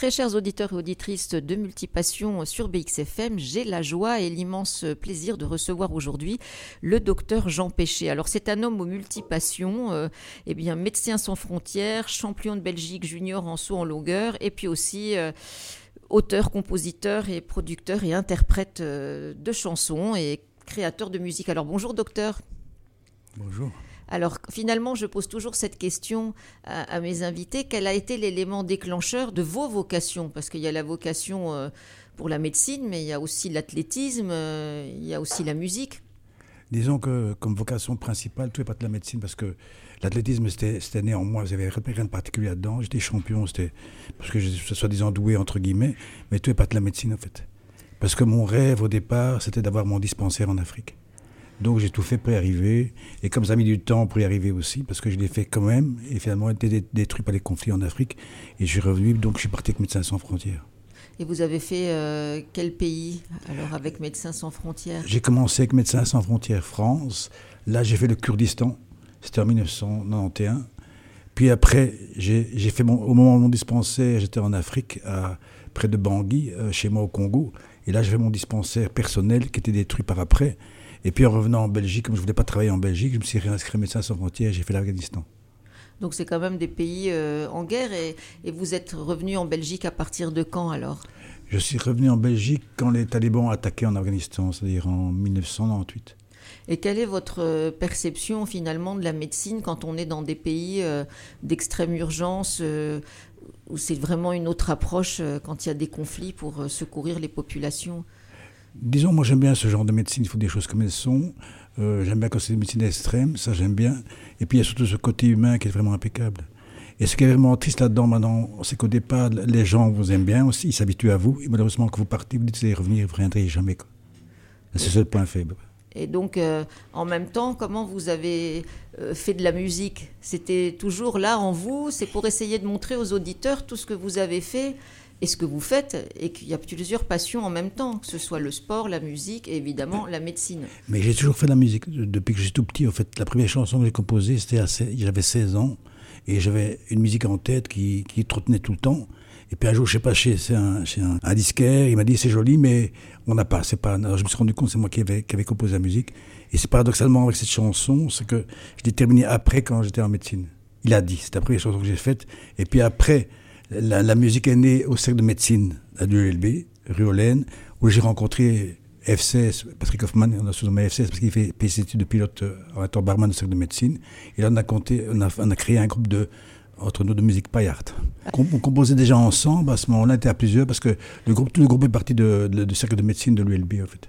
Très chers auditeurs et auditrices de Multipassion sur BXFM, j'ai la joie et l'immense plaisir de recevoir aujourd'hui le docteur Jean Péché. Alors c'est un homme aux multipassions, euh, eh bien médecin sans frontières, champion de Belgique junior en saut en longueur et puis aussi euh, auteur, compositeur et producteur et interprète euh, de chansons et créateur de musique. Alors bonjour docteur. Bonjour. Alors finalement, je pose toujours cette question à, mes invités. Quel a été l'élément déclencheur de vos vocations? Parce qu'il y a la vocation euh, pour la médecine, mais il y a aussi l'athlétisme, euh, il y a aussi la musique. Disons que comme vocation principale, tout n'est pas de la médecine, parce que l'athlétisme, c'était né en moi, j'avais rien de particulier là-dedans. J'étais champion, c'était parce que je suis soi-disant doué, entre guillemets, mais tout n'est pas de la médecine en fait. Parce que mon rêve au départ, c'était d'avoir mon dispensaire en Afrique. Donc j'ai tout fait pour y arriver. Et comme ça a mis du temps pour y arriver aussi, parce que je l'ai fait quand même, et finalement été détruit par les conflits en Afrique. Et je suis revenu, donc je suis parti avec Médecins sans frontières. Et vous avez fait euh, quel pays alors avec Médecins sans frontières? J'ai commencé avec Médecins sans frontières France. Là, j'ai fait le Kurdistan. C'était en 1991. Puis après, j'ai fait mon, au moment de mon dispensaire, j'étais en Afrique, à, près de Bangui, euh, chez moi au Congo. Et là, j'avais mon dispensaire personnel qui était détruit par après. Et puis en revenant en Belgique, comme je ne voulais pas travailler en Belgique, je me suis réinscrit Médecins sans frontières et j'ai fait l'Afghanistan. Donc c'est quand même des pays euh, en guerre et, vous êtes revenu en Belgique à partir de quand alors? Je suis revenu en Belgique quand les talibans ont attaqué en Afghanistan, c'est-à-dire en 1998. Et quelle est votre euh, perception finalement de la médecine quand on est dans des pays euh, d'extrême urgence où c'est vraiment une autre approche quand il y a des conflits pour secourir les populations? Disons, moi j'aime bien ce genre de médecine, il faut des choses comme elles sont. Euh, j'aime bien quand c'est des médecines extrêmes, ça j'aime bien. Et puis il y a surtout ce côté humain qui est vraiment impeccable. Et ce qui est vraiment triste là-dedans maintenant, c'est qu'au départ, les gens vous aiment bien aussi, ils s'habituent à vous. Et malheureusement, quand vous partez, vous dites allez revenir, vous ne jamais. C'est le point faible. Et donc, euh, en même temps, comment vous avez euh, fait de la musique? C'était toujours là en vous? C'est pour essayer de montrer aux auditeurs tout ce que vous avez fait et ce que vous faites, et qu'il y a plusieurs passions en même temps, que ce soit le sport, la musique et évidemment la médecine. Mais j'ai toujours fait de la musique depuis que je suis tout petit. En fait, la première chanson que j'ai composée, c'était j'avais 16 ans et j'avais une musique en tête qui, qui trottinait tout le temps. Et puis un jour, je sais pas, chez, un, chez un, disquaire, il m'a dit c'est joli, mais on n'a pas. Pas. Alors, je me suis rendu compte, c'est moi qui avais, qui avait composé la musique. Et c'est paradoxalement avec cette chanson, c'est que je l'ai terminée après quand j'étais en médecine. Il a dit, c'est la première chanson que j'ai faite. Et puis après, la, musique est née au cercle de médecine à l'ULB, rue Olaine, où j'ai rencontré F16, Patrick Hoffman, on a souvent F16 parce qu'il fait PCT de pilote étant barman au cercle de médecine. Et là, on a, créé un groupe de, entre nous de musique paillarde. On, composait déjà ensemble, à ce moment-là, on était à plusieurs, parce que le groupe, tout le groupe est parti du cercle de médecine de l'ULB, en fait.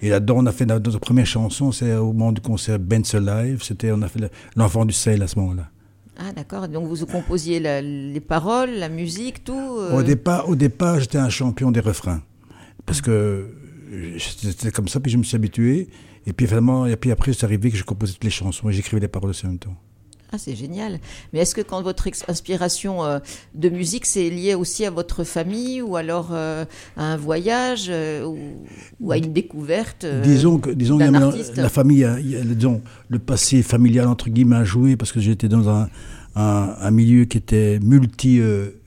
Et là-dedans, on a fait notre première chanson, c'est au moment du concert Ben's Alive, c'était, on a fait l'enfant du sel à ce moment-là. Ah d'accord, donc vous composiez les paroles, la musique, tout euh Au départ, au départ j'étais un champion des refrains. Parce que c'était comme ça, puis je me suis habitué. Et puis vraiment, et puis après, c'est arrivé que je composais toutes les chansons et j'écrivais les paroles aussi en même temps. Ah, c'est génial. Mais est-ce que quand votre inspiration euh, de musique, c'est lié aussi à votre famille ou alors euh, à un voyage ou, à une découverte Disons que disons, la famille, disons, le passé familial, entre guillemets, a joué parce que j'étais dans un, un, milieu qui était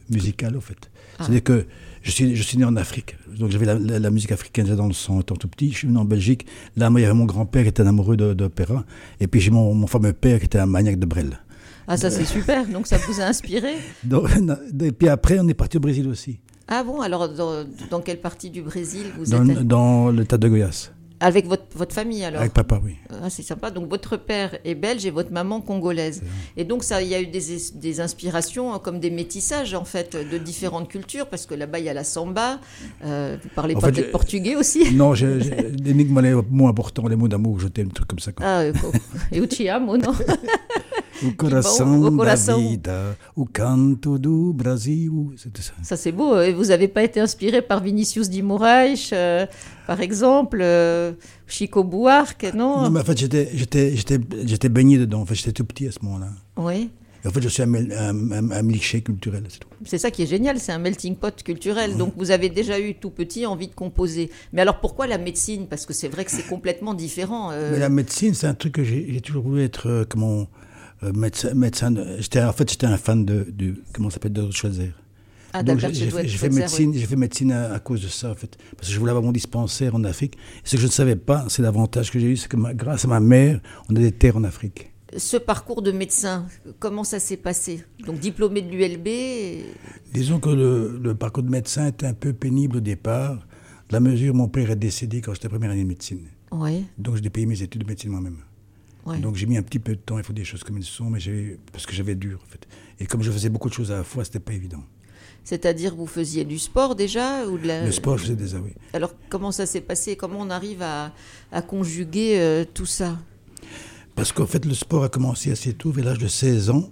multi-musical, en fait. Ah. C'est-à-dire que je suis, je suis né en Afrique. Donc j'avais la, musique africaine dans le sang étant tout petit. Je suis venu en Belgique. Là, moi, il y avait mon grand-père qui était un amoureux d'opéra. Et puis j'ai mon, mon, fameux père qui était un maniaque de Brel. Ah, ça c'est super. Donc ça vous a inspiré Et puis après, on est parti au Brésil aussi. Ah bon? Alors dans, quelle partie du Brésil vous dans, êtes Dans l'état de Goiás. Avec votre, votre famille alors Avec papa, oui. Ah, c'est sympa. Donc votre père est belge et votre maman congolaise. Et donc ça, il y a eu des, des, inspirations hein, comme des métissages en fait de différentes cultures parce que là-bas il y a la samba. Euh, vous parlez pas peut-être portugais aussi Non, l'énigme est moins important, les mots d'amour, je t'aime, truc comme ça. Quoi. Ah, et euh, te amo, non O coração, coração da vida, o canto do Brasil. Ça, ça c'est beau. Et vous n'avez pas été inspiré par Vinicius de Moraes, euh, par exemple, euh, Chico Buarque, non? Non, mais en fait, j'étais baigné dedans. En fait, j'étais tout petit à ce moment-là. Oui. en fait, je suis un, un, culturel, c'est tout. C'est ça qui est génial, c'est un melting pot culturel. Donc, vous avez déjà eu tout petit envie de composer. Mais alors, pourquoi la médecine? Parce que c'est vrai que c'est complètement différent. Euh. Mais la médecine, c'est un truc que j'ai toujours voulu être, comment, euh, médecin, médecin j'étais, en fait, j'étais un fan de, de comment s'appelle, de Schweitzer. Ah, Donc j'ai fait, médecine, j'ai fait médecine à, à cause de ça en fait, parce que je voulais avoir mon dispensaire en Afrique. Et ce que je ne savais pas, c'est l'avantage que j'ai eu, c'est que ma- grâce à ma mère, on a des terres en Afrique. oui. Ce parcours de médecin, comment ça s'est passé? Donc diplômé de l'ULB. et- Disons que le, le parcours de médecin était un peu pénible au départ, de la mesure où mon père est décédé quand j'étais première année de médecine. Ouais, Donc j'ai payé mes études de médecine moi-même. Ouais. Donc j'ai mis un petit peu de temps, il faut des choses comme elles sont, mais parce que j'avais dur en fait. Et comme je faisais beaucoup de choses à la fois, c'était pas évident. C'est-à-dire que vous faisiez du sport déjà ou de la... Le sport, je faisais déjà, oui. Alors comment ça s'est passé? Comment on arrive à, à conjuguer euh, tout ça? Parce qu'en fait, le sport a commencé assez tôt, vers l'âge de 16 ans.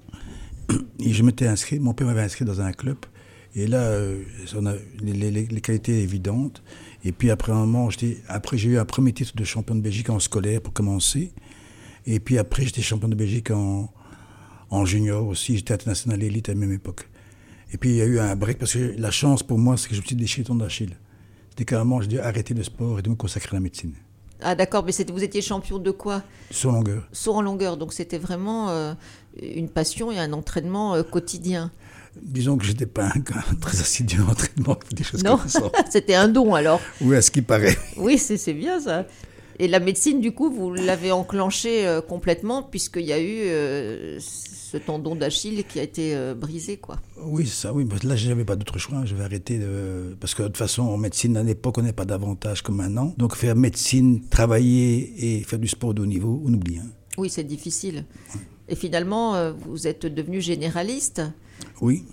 Et je m'étais inscrit, mon père m'avait inscrit dans un club. Et là, euh, on a les, les- les qualités évidentes. Et puis après un moment, après j'ai eu un premier titre de champion de Belgique en scolaire pour commencer. Et puis après, j'étais champion de Belgique en, en junior aussi. J'étais international élite à la même époque. Et puis il y a eu un break parce que la chance pour moi, c'est que je me suis déchiré tendon d'Achille. C'était carrément, j'ai dû arrêter le sport et de me consacrer à la médecine. Ah d'accord, mais vous étiez champion de quoi? Sur longueur. Saut en longueur, donc c'était vraiment euh, une passion et un entraînement euh, quotidien. Disons que j'étais pas un très assidu des choses Non, comme ça. c'était un don alors. Oui, à ce qui paraît. Oui, c'est bien ça. Et la médecine, du coup, vous l'avez enclenchée euh, complètement puisqu'il y a eu euh, ce tendon d'Achille qui a été euh, brisé, quoi. Oui, ça, oui. Parce que là, j'avais pas d'autre choix. Je vais arrêter de... Parce que de toute façon, en médecine, à l'époque, on n'est pas davantage comme maintenant. Donc, faire médecine, travailler et faire du sport de haut niveau, on oublie. hein. Oui, c'est difficile. Et finalement, euh, vous êtes devenu généraliste Oui.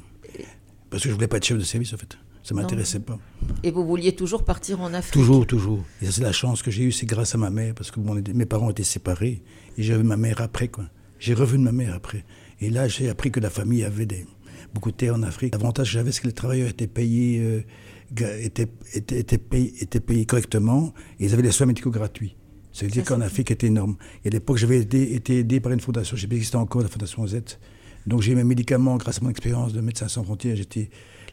Parce que je voulais pas être chef de service, en fait. Ça m'intéressait pas. et vous vouliez toujours partir en Afrique? Toujours, toujours. Et c'est la chance que j'ai eue, c'est grâce à ma mère, parce que mon- mes parents étaient séparés. Et j'ai vu ma mère après, quoi. J'ai revu de ma mère après. Et là, j'ai appris que la famille avait des, beaucoup de terres en Afrique. L'avantage que j'avais, c'est que les travailleurs étaient payés, euh, ga- étaient, étaient, étaient payés, étaient payés correctement, et ils avaient les soins médicaux gratuits. Ça veut dire Ça, qu'en Afrique, c'était énorme. Et à l'époque, j'avais été, été aidé par une fondation, je sais pas si c'était encore la Fondation Z. Donc j'ai mes médicaments, grâce à mon expérience de Médecins sans frontières, j'étais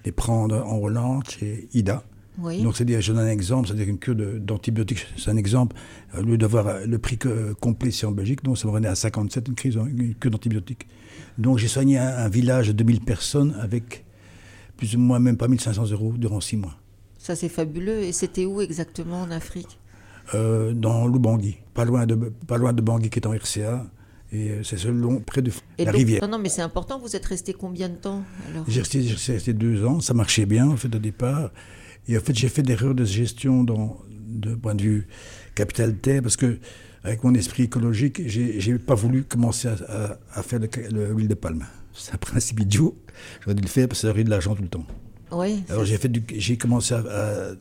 les prendre en Hollande, chez IDA. Oui. Donc, c'est-à-dire, je donne un exemple, c'est-à-dire une cure d'antibiotiques, c'est un exemple. Au lieu d'avoir euh, le prix que- complet ici en Belgique, donc ça me revenait à 57, une, crise, une cure d'antibiotiques. Donc, j'ai soigné un, un village de 2000 personnes avec plus ou moins même pas 1500 euros durant six mois. Ça, c'est fabuleux. Et c'était où exactement en Afrique? Euh, dans Lubangui, pas loin de, pas loin de Bangui qui est en RCA. Et euh, c'est selon, près de Et la donc- rivière. Non, non, mais c'est important. Vous êtes resté combien de temps alors? J'ai resté, deux ans, ça marchait bien en fait au départ. Et en fait, j'ai fait des erreurs de gestion dans, de point de vue capital terre parce que avec mon esprit écologique, j'ai pas voulu commencer à, à- à faire le, le- l'huile de palme. C'est un principe idiot. J'aurais dû le faire parce que ça aurait de l'argent tout le temps. Oui. Alors j'ai fait j'ai commencé à, à-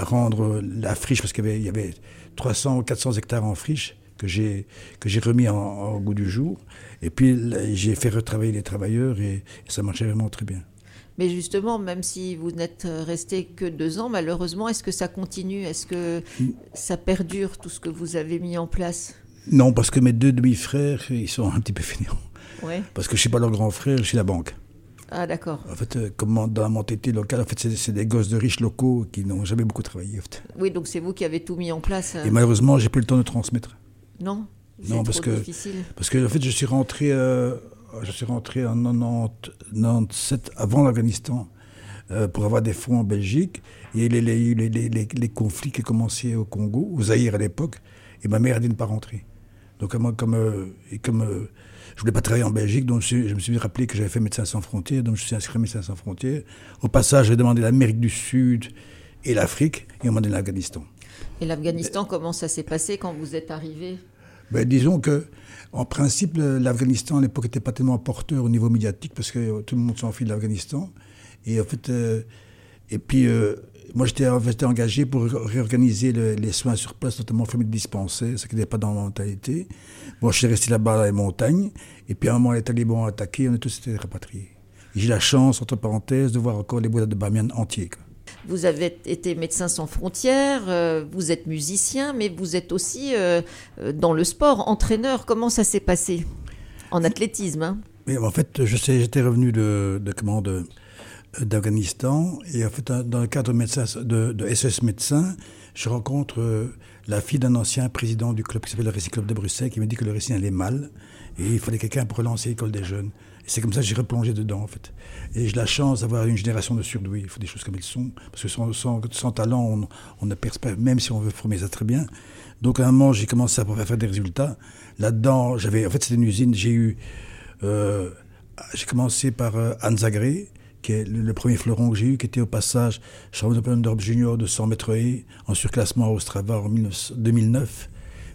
à rendre la friche parce qu'il y avait 300 ou 400 hectares en friche que j'ai que j'ai remis en, en goût du jour. Et puis j'ai fait retravailler les travailleurs et, et ça marchait vraiment très bien. Mais justement, même si vous n'êtes resté que deux ans, malheureusement, est-ce que ça continue? Est-ce que ça perdure tout ce que vous avez mis en place? Non, parce que mes deux demi-frères, ils sont un petit peu fainéants. Oui. Parce que je ne suis pas leur grand frère, je suis la banque. Ah, d'accord. En fait, euh, comme dans la mentalité locale, en fait, c'est c'est des gosses de riches locaux qui n'ont jamais beaucoup travaillé. en fait. Oui, donc c'est vous qui avez tout mis en place. euh, Et malheureusement, j'ai plus le temps de transmettre. Non parce trop que- difficile. Parce que en fait, je suis rentré, euh, je suis rentré en 90, 97 avant l'Afghanistan euh, pour avoir des fonds en Belgique. Et il y a eu les, les, les, les- les conflits qui commençaient au Congo, au Zaïre à l'époque. Et ma mère a dit de ne pas rentrer. Donc moi, comme, euh, et comme euh, je voulais pas travailler en Belgique, donc je, me suis- je me suis rappelé que j'avais fait Médecins sans frontières, donc je suis inscrit à Médecins sans frontières. Au passage, j'ai demandé l'Amérique du Sud et l'Afrique, et on m'a donné l'Afghanistan. Et l'Afghanistan, comment ça s'est passé quand vous êtes arrivé Ben, disons que, en principe, l'Afghanistan à l'époque n'était pas tellement porteur au niveau médiatique parce que tout le monde s'en fiche de l'Afghanistan. Et en fait, euh, et puis, euh, moi j'étais engagé pour ré- réorganiser le- les soins sur place, notamment famille de dispensaires, ce qui n'était pas dans ma mentalité. Bon, je suis resté là-bas dans les montagnes. Et puis à un moment, les talibans ont attaqué, on a tous été rapatriés. J'ai la chance, entre parenthèses, de voir encore les bois de Bamiyan entiers. Vous avez été médecin sans frontières, euh, vous êtes musicien, mais vous êtes aussi euh, euh, dans le sport, entraîneur. Comment ça s'est passé? En athlétisme, hein? Mais en fait, je sais, j'étais revenu de, de comment de, d'Afghanistan. Et en fait, dans le cadre de, SES Médecins, je rencontre euh, la fille d'un ancien président du club qui s'appelle le Récit Club de Bruxelles, qui me dit que le récit allait mal et il fallait quelqu'un pour relancer l'école des jeunes. Et c'est comme ça que j'ai replongé dedans, en fait. Et j'ai la chance d'avoir une génération de surdoués. Il faut des choses comme elles sont. Parce que sans, talent, on, on, ne perce pas, même si on veut former ça très bien. Donc, à un moment, j'ai commencé à faire des résultats. Là-dedans, j'avais, en fait, c'était une usine. J'ai eu, euh, j'ai commencé par euh, Anne Zagré, qui est le, premier fleuron que j'ai eu, qui était au passage champion d'Europe junior de 100 mètres et en surclassement au Strava en 2009.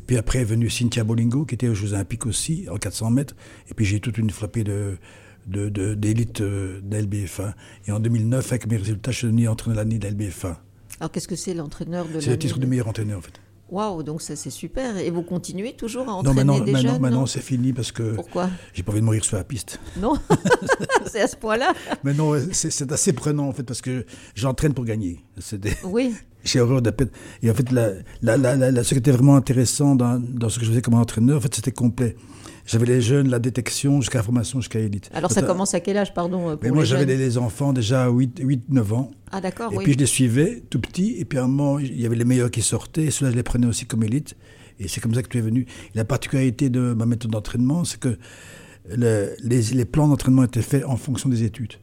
Puis après est venue Cynthia Bolingo, qui était aux Jeux Olympiques aussi, en 400 mètres. Et puis j'ai toute une flopée de, d'élite de, de, euh, Et en 2009, avec mes résultats, je suis devenu entraîneur de l'année de LBFA. Alors qu'est-ce que c'est l'entraîneur de l'année C'est le titre de meilleur entraîneur en fait. Waouh, donc ça c'est super. Et vous continuez toujours à entraîner non, des maintenant, jeunes maintenant c'est fini parce que. Pourquoi? J'ai pas envie de mourir sur la piste. Non, c'est à ce point-là. Mais non, c'est assez prenant en fait parce que j'entraîne pour gagner. Oui. J'ai horreur de Et en fait, la, la, la, ce qui était vraiment intéressant dans, dans ce que je faisais comme entraîneur, en fait, c'était complet. J'avais les jeunes, la détection, jusqu'à la formation, jusqu'à élite. Alors ça commence à quel âge, pardon euh, pour Moi, j'avais les enfants déjà à 8-9 ans. Ah d'accord, Et puis je les suivais, tout petit. Et puis à un moment, il y avait les meilleurs qui sortaient. Et ceux-là, je les prenais aussi comme élite. Et c'est comme ça que tu es venu. la particularité de ma méthode d'entraînement, c'est que les, les plans d'entraînement étaient faits en fonction des études.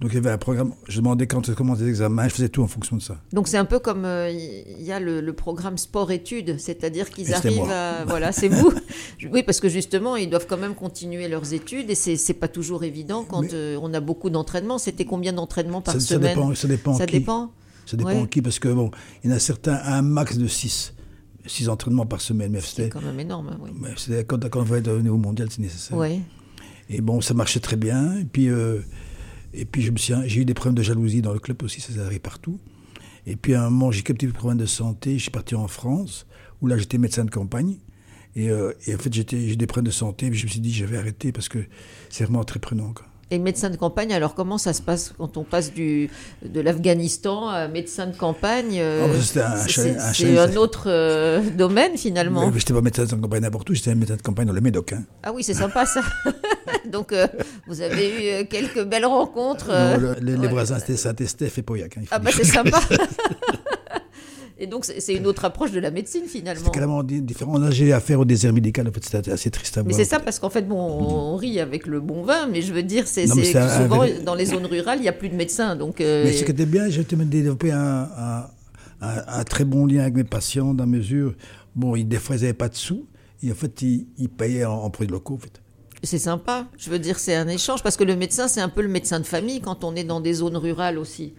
Donc il y avait un programme, je demandais quand je commençais les examens, je faisais tout en fonction de ça. Donc c'est un peu comme euh, il y a le, programme sport-études, c'est-à-dire qu'ils arrivent à... Voilà, c'est vous. oui, parce que justement, ils doivent quand même continuer leurs études et c'est pas toujours évident quand euh, on a beaucoup d'entraînements. C'était combien d'entraînements par ça, semaine Ça dépend. Ça dépend. Ça dépend, ça dépend qui, parce que bon, il y en a certains à un max de 6 six entraînements par semaine. C'est quand même énorme, oui. quand, quand on va être au niveau mondial, c'est nécessaire. Oui. Et bon, ça marchait très bien. Et puis, euh, et puis j'ai eu des problèmes de jalousie dans le club aussi, ça arrive partout. Et puis à un moment, j'ai quelques petits problèmes de santé, je suis parti en France, où là j'étais médecin de campagne. Et, euh, et en fait, j'ai des problèmes de santé, et je me suis dit, je vais arrêter parce que c'est vraiment très prenant. Quoi. Et médecin de campagne, alors comment ça se passe quand on passe du, de l'Afghanistan à médecin de campagne ah, C'est un, autre euh, domaine finalement. Je n'étais pas médecin de campagne n'importe où, j'étais médecin de campagne dans le Médoc. Hein. Ah oui, c'est sympa ça. Donc euh, vous avez eu quelques belles rencontres. Non, les, les voisins, c'était Saint-Estèphe et Pauillac. Hein, ah bah c'est sympa. Et donc, c'est une autre approche de la médecine, finalement. C'est carrément différent. On a affaire au désert médical, en fait, c'était assez triste à voir. Mais c'est ça, parce qu'en fait, bon, on rit avec le bon vin, mais je veux dire, c'est souvent, dans les zones rurales, il n'y a plus de médecins. Donc, euh, Mais ce qui était bien, j'ai développé un, un, un, très bon lien avec mes patients, dans la mesure, bon, des fois, ils n'avaient pas de sous, et en fait, ils, payaient en, en produits locaux, en fait. C'est sympa. Je veux dire, c'est un échange parce que le médecin, c'est un peu le médecin de famille quand on est dans des zones rurales aussi.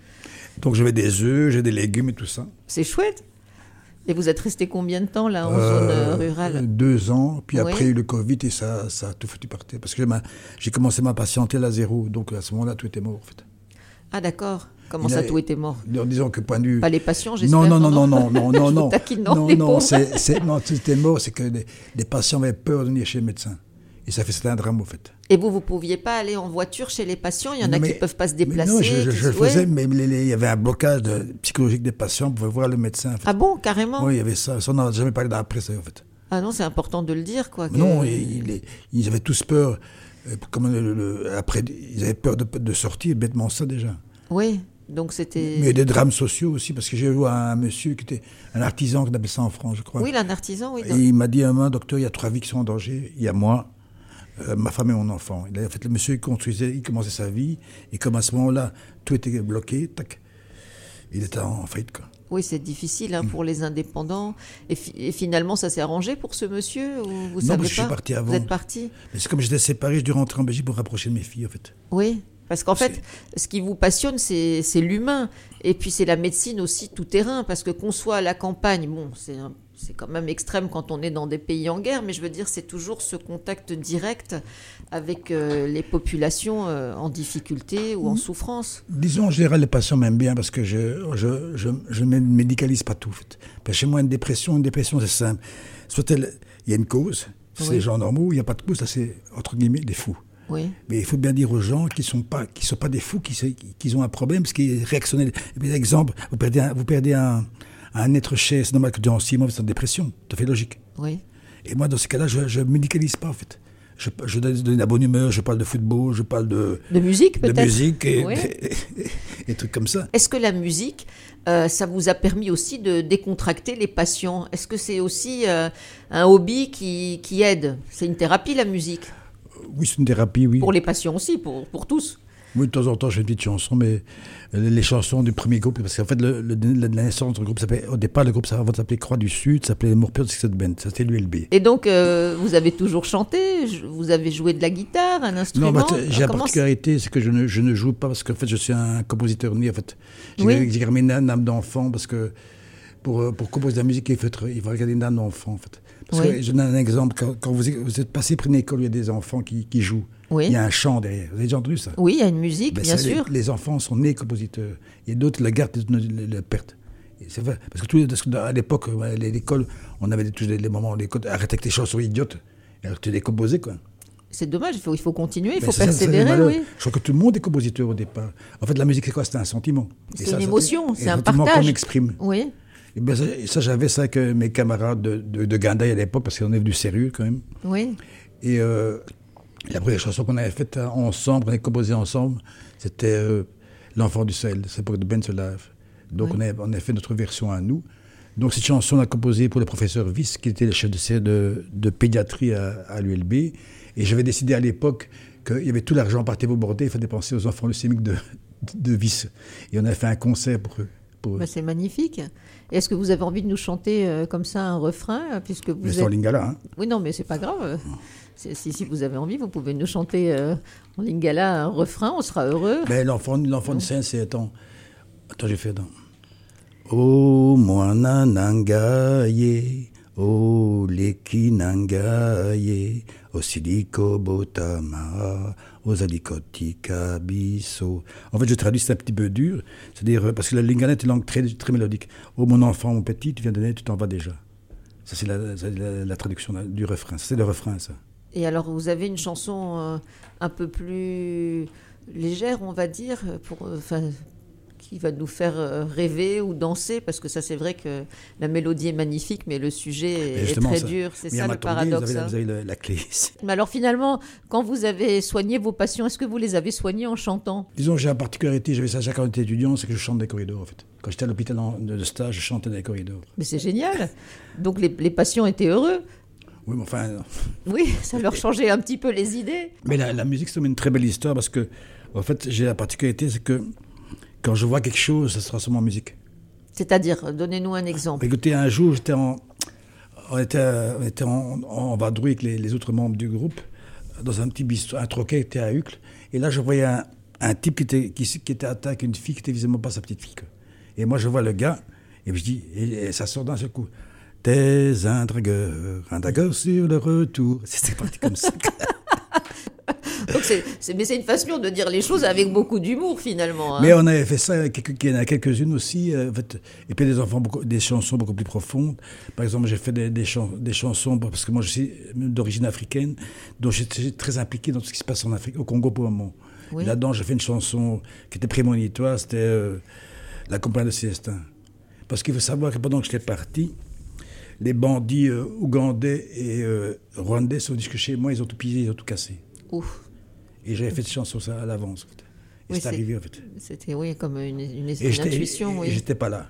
Donc j'avais des œufs, j'ai des légumes et tout ça. C'est chouette. Et vous êtes resté combien de temps là en zone euh, rurale? Deux ans, puis après il y a eu le Covid et ça, ça a tout foutu par terre. Parce que j'ai commencé ma patientèle à zéro, donc à ce moment-là tout était mort en fait. Ah d'accord. Comment ça, tout était mort? Disons que point de vue. Pas les patients, j'espère. Non, non, non, non, non, non, non, non. non, non, non, c'est, non, tout était mort, c'est que les, patients avaient peur de venir chez le médecin. Et ça fait c'était un drame, au fait. Et vous, vous ne pouviez pas aller en voiture chez les patients? Il y en a qui ne peuvent pas se déplacer Non, je, je, faisais, mais il y avait un blocage psychologique des patients, on pouvait voir le médecin. Ah bon, carrément? Oui, il y avait ça. Ça, on n'a jamais parlé dans la presse, en fait. Ah non, c'est important de le dire, quoi. Non, ils, ils, avaient tous peur. Euh, comme le, après, ils avaient peur de, de sortir, bêtement ça déjà. Oui, donc c'était. Mais des drames sociaux aussi, parce que j'ai vu un monsieur qui était un artisan, qui appelle ça en France, je crois. Oui, un artisan, oui. Et il m'a dit à un moment, docteur, il y a trois vies qui sont en danger. Il y a moi, euh, ma femme et mon enfant. Il a, en fait, le monsieur, il construisait, il commençait sa vie, et comme à ce moment-là, tout était bloqué, tac, il était en faillite, quoi. Oui, c'est difficile hein, pour les indépendants. Et, finalement, ça s'est arrangé pour ce monsieur ou vous Non, je suis parti avant. Vous êtes parti Mais c'est comme j'étais séparé, je dû rentrer en Belgique pour rapprocher de mes filles, en fait. Oui, parce qu'en fait, ce qui vous passionne, c'est l'humain. Et puis c'est la médecine aussi tout terrain, parce que qu'on soit à la campagne, bon, c'est un c'est quand même extrême quand on est dans des pays en guerre, mais je veux dire, c'est toujours ce contact direct avec euh, les populations euh, en difficulté ou en souffrance. Disons, en général, les patients m'aiment bien parce que je je, je, je, ne médicalise pas tout. Parce que chez moi, une dépression, une dépression, c'est simple. Soit il y a une cause, c'est les gens normaux, il n'y a pas de cause, ça c'est, entre guillemets, des fous. Oui. Mais il faut bien dire aux gens qui ne sont, pas, qui sont pas des fous, qui, qui ont un problème, ce qui est réactionnel. Par exemple, vous perdez un, vous perdez un, un être cher, c'est normal que durant six mois, vous êtes en dépression. Tout à fait logique. Oui. Et moi, dans ce cas-là, je ne médicalise pas, en fait. je, je donne la bonne humeur, je parle de football, je parle de, de musique peut-être. De musique et, et, trucs comme ça. Est-ce que la musique, euh, ça vous a permis aussi de décontracter les patients? Est-ce que c'est aussi euh, un hobby qui, qui aide? C'est une thérapie la musique? Oui, c'est une thérapie, oui. Pour les patients aussi, pour, pour tous oui, de temps en temps, j'ai une petite chanson, mais les chansons du premier groupe, parce qu'en fait, le, la naissance du groupe s'appelait, au départ, le groupe s'appelait Croix du Sud, s'appelait Morpion cette Band, ça c'était l'ULB. Et donc, euh, vous avez toujours chanté, vous avez joué de la guitare, un instrument Non, j'ai la particularité, c'est que je ne, je ne, joue pas, parce qu'en fait, je suis un compositeur né, en fait. J'ai oui. gardé une âme d'enfant, parce que pour, euh, pour composer de la musique, il faut, être, il faut regarder une âme d'enfant, en fait. Parce que je donne un exemple, quand, vous, vous, êtes passé près d'une école où il y a des enfants qui, qui jouent, il y a un chant derrière. Vous avez déjà entendu ça Oui, il y a une musique, ben, bien sûr. Les, enfants sont nés compositeurs. Et d'autres la gardent, la perdent. C'est vrai. Parce que, tout, à l'époque, à l'école, on avait tous les, moments, l'école, arrêtez avec tes chansons idiotes. Alors tu les composais, quoi. C'est dommage, il faut, il faut continuer, il faut persévérer, oui. Je crois que tout le monde est compositeur au départ. En fait, la musique, c'est quoi? C'est un sentiment. C'est une émotion, c'est un partage. qu'on exprime. Oui. Et ben, ça, j'avais ça avec mes camarades de, de, de à l'époque, parce qu'on est du sérieux quand même. Oui. Et euh, la première chanson qu'on avait faite ensemble, on a composé ensemble, c'était euh, L'enfant du sel, c'est pour de Ben Solave. Donc on, a, on, a, fait notre version à nous. Donc cette chanson, on a composé pour le professeur Viss, qui était le chef de, de, de pédiatrie à, à l'ULB. Et j'avais décidé à l'époque qu'il y avait tout l'argent partait au bordé, il fallait penser aux enfants leucémiques de, de, Viss. Et on a fait un concert pour eux. Bah, c'est magnifique. Est-ce que vous avez envie de nous chanter euh, comme ça un refrain puisque vous mais êtes... en lingala. Hein. Oui, non, mais c'est pas grave. Si, si, vous avez envie, vous pouvez nous chanter euh, en lingala un refrain, on sera heureux. Mais l'enfant, l'enfant de Saint, c'est attends, attends, j'ai fait attends. Oh mwana nangaye, oh leki nangaye, osiliko botama, osalikotika biso. En fait, je traduis, c'est un petit peu dur, c'est-à-dire parce que la lingala est une langue très, très mélodique. Oh mon enfant, mon petit, tu viens de naître, tu t'en vas déjà. Ça, c'est la, la, la, traduction du refrain. C'est le refrain, ça. Et alors, vous avez une chanson euh, un peu plus légère, on va dire, pour, euh, qui va nous faire euh, rêver ou danser, parce que ça, c'est vrai que la mélodie est magnifique, mais le sujet est, très dur. C'est ça le paradoxe. Vous avez, hein. la, clé. Mais alors, finalement, quand vous avez soigné vos passions, est-ce que vous les avez soignées en chantant? Disons, j'ai une particularité, j'avais ça quand j'étais étudiant, c'est que je chante des corridors, en fait. Quand j'étais à l'hôpital de stage, je chantais des corridors. Mais c'est génial. Donc, les, les patients étaient heureux. Oui, mais enfin. Oui, ça leur changeait un petit peu les idées. Mais la, musique, c'est une très belle histoire parce que, en fait, j'ai la particularité, c'est que quand je vois quelque chose, ça sera sûrement musique. C'est-à-dire, donnez-nous un exemple. Écoutez, un jour, j'étais en, on était, on était en, en vadrouille avec les, autres membres du groupe, dans un petit bistrot, un troquet qui était à Hucle. Et là, je voyais un, un type qui était, qui, qui était attaqué avec une fille qui était visiblement pas sa petite fille. Et moi, je vois le gars, et je dis, et ça sort d'un seul coup. T'es un dragueur, un dragueur sur le retour. C'était parti comme ça. Donc c'est, mais c'est une façon de dire les choses avec beaucoup d'humour finalement. Hein. Mais on avait fait ça, il y en a quelques-unes aussi, euh, en fait, et puis des, enfants des chansons beaucoup plus profondes. Par exemple, j'ai fait des, des, des, chansons, parce que moi je suis d'origine africaine, donc j'étais très impliqué dans tout ce qui se passe en Afrique, au Congo pour le moment. Là-dedans, j'ai fait une chanson qui était prémonitoire, c'était euh, La compagnie de Célestin. Parce qu'il faut savoir que pendant que j'étais parti, les bandits euh, ougandais et euh, rwandais sont venus chez moi, ils ont tout pillé, ils ont tout cassé. Ouf. Et j'avais fait cette chanson ça à l'avance. Et c'est arrivé en fait. C'était oui, comme une, une, intuition. Et, j'étais pas là.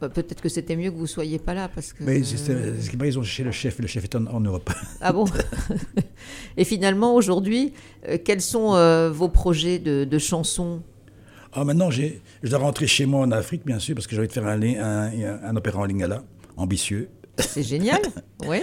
Bah, peut-être que c'était mieux que vous soyez pas là parce que. Mais ils ont cherché le chef, le chef est en, Europe. Ah bon Et finalement, aujourd'hui, euh, quels sont vos projets de, chansons? Ah, maintenant, je dois rentrer chez moi en Afrique, bien sûr, parce que j'ai envie de faire un, un, un opéra en lingala ambitieux. C'est génial, oui.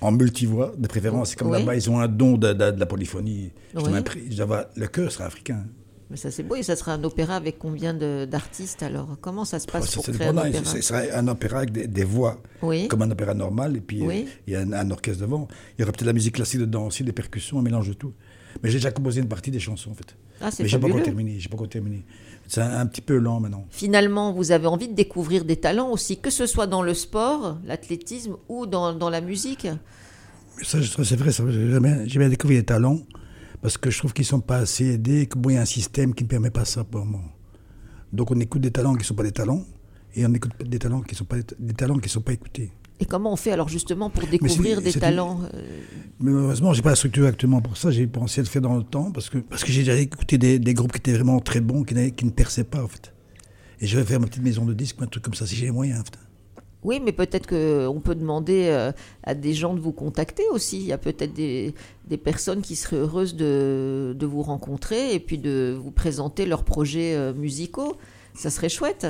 en multivoix, de préférence. Comme là-bas, ils ont un don de, la polyphonie. le cœur sera africain. Mais ça, c'est beau. Et ça sera un opéra avec combien d'artistes alors? Comment ça se passe pour créer un opéra? Ce sera un opéra avec des, voix, comme un opéra normal. Et puis, euh, il y a un, orchestre devant. Il y aura peut-être la musique classique dedans aussi, des percussions, un mélange de tout. Mais j'ai déjà composé une partie des chansons, en fait. Ah, Mais j'ai pas encore terminé. J'ai pas encore terminé. C'est un, petit peu lent maintenant. Finalement, vous avez envie de découvrir des talents aussi, que ce soit dans le sport, l'athlétisme ou dans, dans, la musique. Ça, c'est vrai. J'ai bien découvert des talents parce que je trouve qu'ils ne sont pas assez aidés. Que il y a un système qui ne permet pas ça pour moi. Donc on écoute des talents qui ne sont pas des talents et on écoute des talents qui ne sont pas des talents qui sont pas écoutés. Et comment on fait alors justement pour découvrir des talents euh... Mais malheureusement, j'ai pas la structure actuellement pour ça. J'ai pensé le faire dans le temps parce que, parce que j'ai déjà écouté des, des, groupes qui étaient vraiment très bons, qui, qui ne perçaient pas en fait. Et je vais faire ma petite maison de disques, un truc comme ça si j'ai les moyens. En fait. Oui, mais peut-être qu'on peut demander euh, à des gens de vous contacter aussi. Il y a peut-être des, des, personnes qui seraient heureuses de, de, vous rencontrer et puis de vous présenter leurs projets euh, musicaux. Ça serait chouette.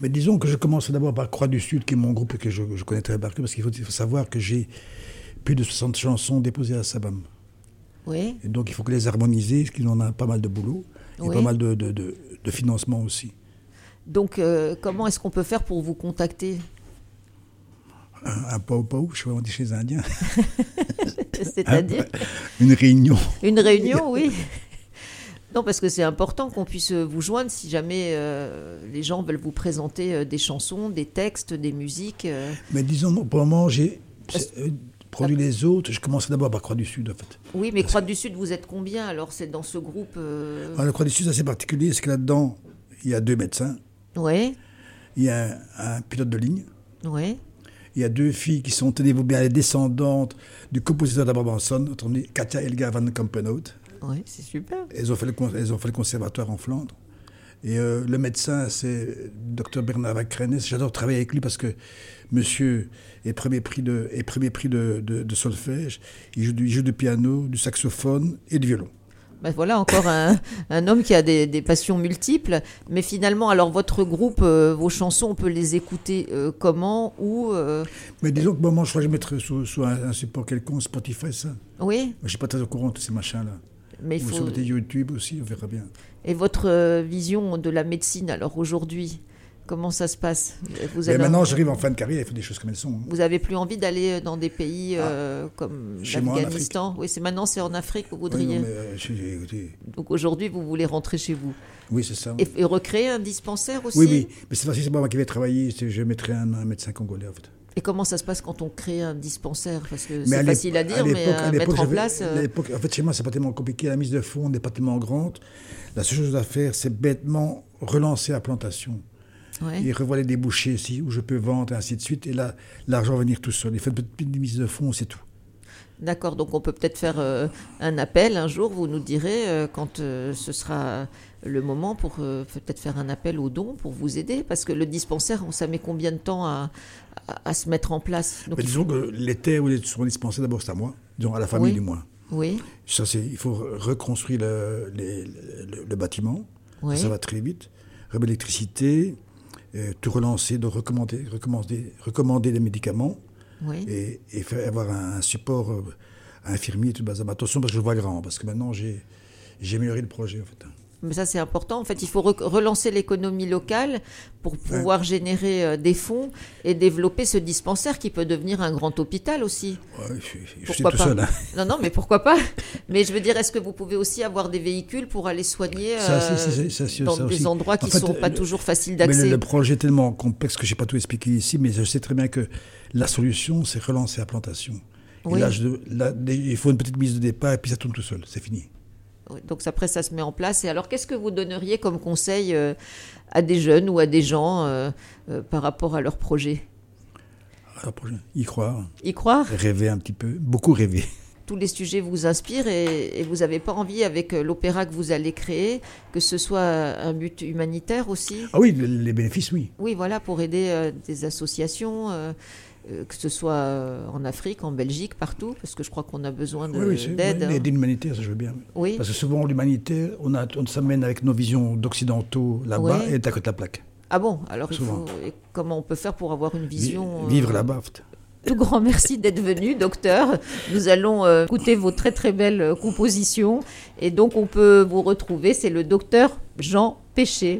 Mais disons que je commence d'abord par Croix du Sud, qui est mon groupe et que je, je connais très bien, parce qu'il faut, faut, savoir que j'ai plus de 60 chansons déposées à Sabam. Oui. Et donc il faut que les harmoniser, parce qu'il en a pas mal de boulot, et pas mal de, de, de, de financement aussi. Donc, euh, comment est-ce qu'on peut faire pour vous contacter? Un, un pau pau, je sais pas on dit chez les Indiens. C'est-à-dire? Une réunion. Une réunion, oui. Non, parce que c'est important qu'on puisse vous joindre si jamais euh, les gens veulent vous présenter euh, des chansons, des textes, des musiques. euh. Mais disons, pour le moment, j'ai euh, produit les autres. Je commençais d'abord par Croix du Sud, en fait. Oui, mais Croix du Sud, vous êtes combien Alors, c'est dans ce groupe euh, Alors, la Croix du Sud, c'est assez particulier, c'est que là-dedans, il y a deux médecins, Oui, il y a un, un pilote de ligne, oui. il y a deux filles qui sont, tenez-vous bien, les descendantes du compositeur dit, Katia Elga van Kampenhout. Oui, c'est super. Elles ont fait le, elles ont fait le conservatoire en Flandre. Et euh, le médecin, c'est Dr Bernard Vacrenes. J'adore travailler avec lui parce que monsieur est premier prix de, est premier prix de, de- de solfège. Il joue, du, il joue du piano, du saxophone et du violon. Ben voilà encore un, un homme qui a des, des passions multiples. Mais finalement, alors votre groupe, euh, vos chansons, on peut les écouter euh, comment euh, Mais disons que moi, je crois que je mettrais sous, sous un, un support quelconque, Spotify, ça. Oui, Je ne suis pas très au courant de ces machins-là. Mais Ou faut. le YouTube aussi, on verra bien. Et votre euh, vision de la médecine, alors aujourd'hui, comment ça se passe? Vous avez, maintenant, j'arrive en fin de carrière, il faut des choses comme elles sont. hein. vous avez plus envie d'aller dans des pays euh, comme Ah. Moi, en l'Afghanistan? Oui, c'est maintenant c'est en Afrique que vous Oui, voudriez. non, mais, euh, Donc aujourd'hui, vous voulez rentrer chez vous oui, c'est ça. et, et recréer un dispensaire aussi? Oui, oui, mais c'est pas moi qui vais travailler, je mettrai un, un médecin congolais en fait. Et comment ça se passe quand on crée un dispensaire? Parce que Mais c'est à facile à dire, mais l'époque- à à l'époque, mettre en place. euh, à en fait, chez moi, c'est pas tellement compliqué. La mise de fonds n'est pas tellement grande. La seule chose à faire, c'est bêtement relancer la plantation ouais. et revoir les débouchés ici où je peux vendre et ainsi de suite. Et là, l'argent va venir tout seul. Il fait une petite mise de fonds, c'est tout. D'accord, donc on peut peut-être faire euh, un appel un jour, vous nous direz euh, quand euh, ce sera le moment pour euh, peut-être faire un appel aux dons pour vous aider, parce que le dispensaire, ça met combien de temps à, à- à se mettre en place? Donc, disons que les terres où ils seront dispensés, d'abord, c'est à moi, disons à la famille Oui. du moins. faut- Oui, Ça, il faut re- reconstruire le, les- le- le bâtiment. oui. Ça va très vite. Remettre l'électricité, euh, tout relancer, de recommander, recommander, recommander des médicaments oui. et, et faire avoir un, un support euh, infirmier tout le bazar. Mais attention parce que je vois grand, parce que maintenant j'ai, j'ai amélioré le projet en fait. Mais ça, c'est important. En fait, il faut re- relancer l'économie locale pour pouvoir générer euh, des fonds et développer ce dispensaire qui peut devenir un grand hôpital aussi. Ouais, je, suis- je suis tout seul. hein. Non, non, mais pourquoi pas Mais je veux dire, est-ce que vous pouvez aussi avoir des véhicules pour aller soigner euh, ça, dans des aussi. endroits qui En fait, ne sont pas le- toujours faciles le, d'accès le projet est tellement complexe que je n'ai pas tout expliqué ici, mais je sais très bien que la solution, c'est relancer la plantation. Et Oui. là, je- là, il faut une petite mise de départ et puis ça tourne tout seul, c'est fini. Donc après, ça se met en place. Et alors, qu'est-ce que vous donneriez comme conseil euh, à des jeunes ou à des gens euh, euh, par rapport à leur projet? Projet, y croire, Y croire? Rêver un petit peu, beaucoup rêver. Tous les sujets vous inspirent et, et vous n'avez pas envie, avec l'opéra que vous allez créer, que ce soit un but humanitaire aussi? Ah oui, le- les bénéfices, oui. Oui, voilà, pour aider euh, des associations, euh, que ce soit euh, en Afrique, en Belgique, partout, parce que je crois qu'on a besoin de- oui, oui, d'aide. oui, hein. ça je veux bien. Oui, Parce que souvent, l'humanitaire, on, a- on s'amène avec nos visions d'occidentaux là-bas et t'as côté la plaque. ah bon, alors il Souvent. faut, et comment on peut faire pour avoir une Vi- vision euh, Vivre là-bas. Tout grand merci d'être venu, docteur. Nous allons euh, écouter vos très très belles euh, compositions. Et donc, on peut vous retrouver. C'est le docteur Jean Péché.